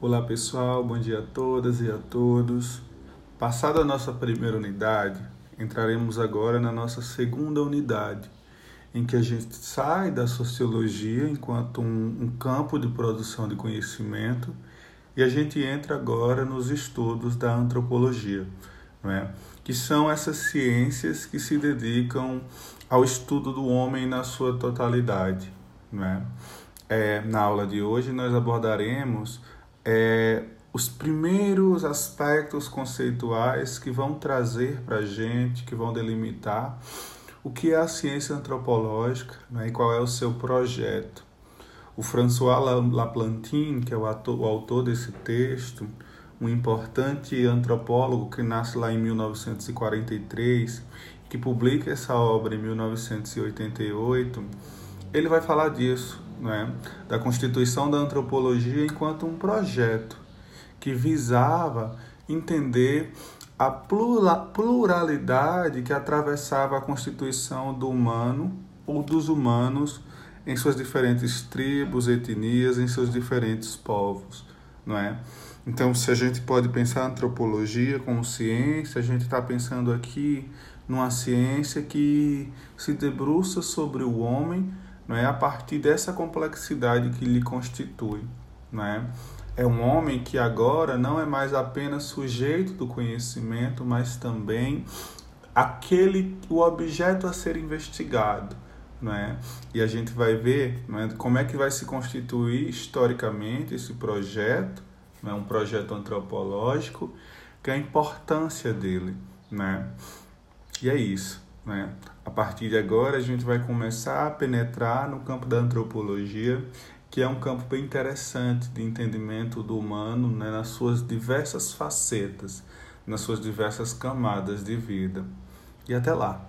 Olá pessoal, bom dia a todas e a todos. Passada a nossa primeira unidade, entraremos agora na nossa segunda unidade, em que a gente sai da sociologia enquanto um, um campo de produção de conhecimento e a gente entra agora nos estudos da antropologia, não é? que são essas ciências que se dedicam ao estudo do homem na sua totalidade. Não é? É, na aula de hoje nós abordaremos é, os primeiros aspectos conceituais que vão trazer para a gente, que vão delimitar o que é a ciência antropológica né, e qual é o seu projeto. O François Laplantin, que é o, ator, o autor desse texto, um importante antropólogo que nasce lá em 1943, que publica essa obra em 1988, ele vai falar disso, né, da constituição da antropologia enquanto um projeto que visava entender a pluralidade que atravessava a constituição do humano ou dos humanos em suas diferentes tribos, etnias, em seus diferentes povos, não é? Então, se a gente pode pensar antropologia como ciência, a gente está pensando aqui numa ciência que se debruça sobre o homem é? a partir dessa complexidade que lhe constitui. Não é? é um homem que agora não é mais apenas sujeito do conhecimento, mas também aquele o objeto a ser investigado. Não é? E a gente vai ver não é, como é que vai se constituir historicamente esse projeto, é, um projeto antropológico, que é a importância dele. Né? E é isso. Né? A partir de agora, a gente vai começar a penetrar no campo da antropologia, que é um campo bem interessante de entendimento do humano né, nas suas diversas facetas, nas suas diversas camadas de vida. E até lá!